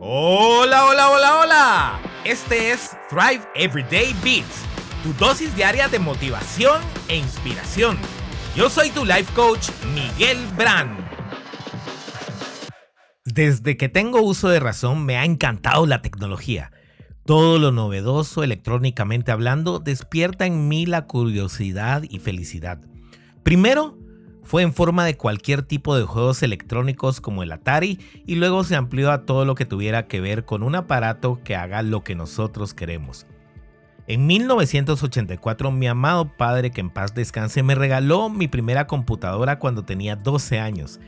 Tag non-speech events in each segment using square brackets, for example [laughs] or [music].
Hola, hola, hola, hola. Este es Thrive Everyday Beats, tu dosis diaria de motivación e inspiración. Yo soy tu life coach, Miguel Brand. Desde que tengo uso de razón me ha encantado la tecnología. Todo lo novedoso electrónicamente hablando despierta en mí la curiosidad y felicidad. Primero, fue en forma de cualquier tipo de juegos electrónicos como el Atari y luego se amplió a todo lo que tuviera que ver con un aparato que haga lo que nosotros queremos. En 1984 mi amado padre que en paz descanse me regaló mi primera computadora cuando tenía 12 años,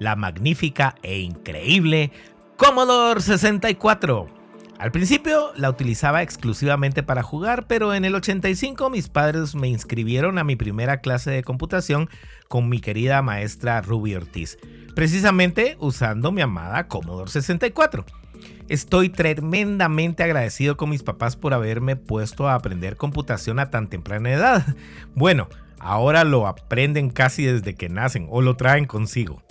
la magnífica e increíble Commodore 64. Al principio la utilizaba exclusivamente para jugar, pero en el 85 mis padres me inscribieron a mi primera clase de computación con mi querida maestra Ruby Ortiz, precisamente usando mi amada Commodore 64. Estoy tremendamente agradecido con mis papás por haberme puesto a aprender computación a tan temprana edad. Bueno, ahora lo aprenden casi desde que nacen o lo traen consigo.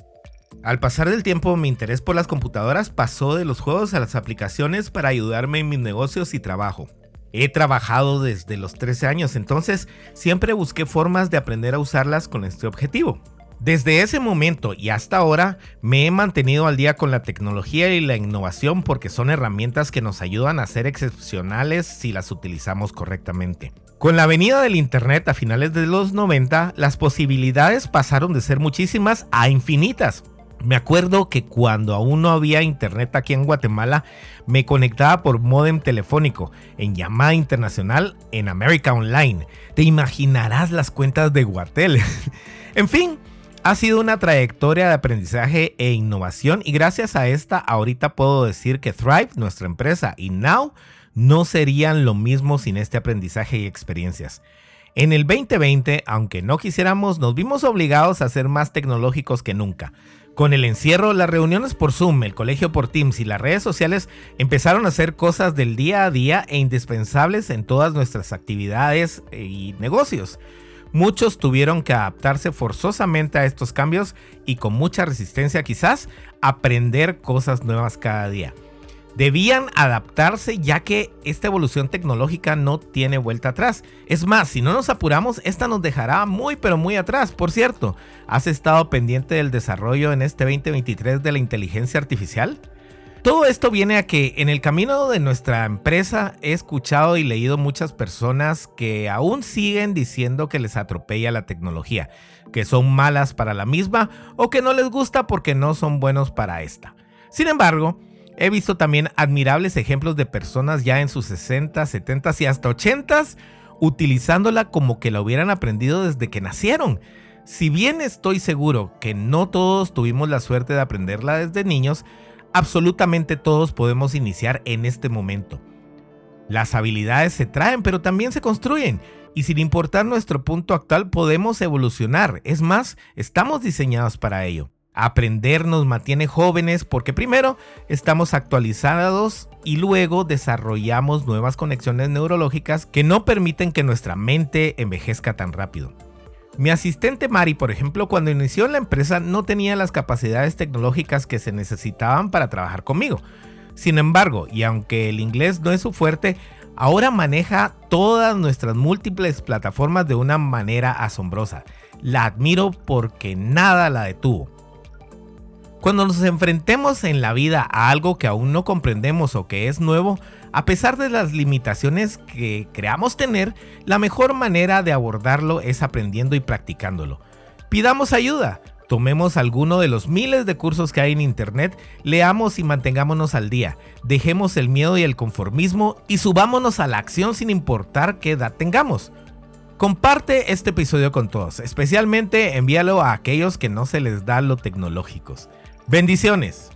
Al pasar del tiempo, mi interés por las computadoras pasó de los juegos a las aplicaciones para ayudarme en mis negocios y trabajo. He trabajado desde los 13 años, entonces siempre busqué formas de aprender a usarlas con este objetivo. Desde ese momento y hasta ahora me he mantenido al día con la tecnología y la innovación porque son herramientas que nos ayudan a ser excepcionales si las utilizamos correctamente. Con la venida del Internet a finales de los 90, las posibilidades pasaron de ser muchísimas a infinitas. Me acuerdo que cuando aún no había internet aquí en Guatemala, me conectaba por modem telefónico, en llamada internacional, en America Online. Te imaginarás las cuentas de Guatel. [laughs] en fin, ha sido una trayectoria de aprendizaje e innovación y gracias a esta ahorita puedo decir que Thrive, nuestra empresa, y Now no serían lo mismo sin este aprendizaje y experiencias. En el 2020, aunque no quisiéramos, nos vimos obligados a ser más tecnológicos que nunca. Con el encierro, las reuniones por Zoom, el colegio por Teams y las redes sociales empezaron a ser cosas del día a día e indispensables en todas nuestras actividades y negocios. Muchos tuvieron que adaptarse forzosamente a estos cambios y con mucha resistencia quizás aprender cosas nuevas cada día debían adaptarse ya que esta evolución tecnológica no tiene vuelta atrás. Es más, si no nos apuramos, esta nos dejará muy pero muy atrás. Por cierto, ¿has estado pendiente del desarrollo en este 2023 de la inteligencia artificial? Todo esto viene a que en el camino de nuestra empresa he escuchado y leído muchas personas que aún siguen diciendo que les atropella la tecnología, que son malas para la misma o que no les gusta porque no son buenos para esta. Sin embargo, He visto también admirables ejemplos de personas ya en sus 60, 70 y hasta 80 utilizándola como que la hubieran aprendido desde que nacieron. Si bien estoy seguro que no todos tuvimos la suerte de aprenderla desde niños, absolutamente todos podemos iniciar en este momento. Las habilidades se traen, pero también se construyen. Y sin importar nuestro punto actual, podemos evolucionar. Es más, estamos diseñados para ello. Aprender nos mantiene jóvenes porque primero estamos actualizados y luego desarrollamos nuevas conexiones neurológicas que no permiten que nuestra mente envejezca tan rápido. Mi asistente Mari, por ejemplo, cuando inició la empresa no tenía las capacidades tecnológicas que se necesitaban para trabajar conmigo. Sin embargo, y aunque el inglés no es su fuerte, ahora maneja todas nuestras múltiples plataformas de una manera asombrosa. La admiro porque nada la detuvo. Cuando nos enfrentemos en la vida a algo que aún no comprendemos o que es nuevo, a pesar de las limitaciones que creamos tener, la mejor manera de abordarlo es aprendiendo y practicándolo. Pidamos ayuda, tomemos alguno de los miles de cursos que hay en internet, leamos y mantengámonos al día, dejemos el miedo y el conformismo y subámonos a la acción sin importar qué edad tengamos. Comparte este episodio con todos, especialmente envíalo a aquellos que no se les da lo tecnológicos. Bendiciones.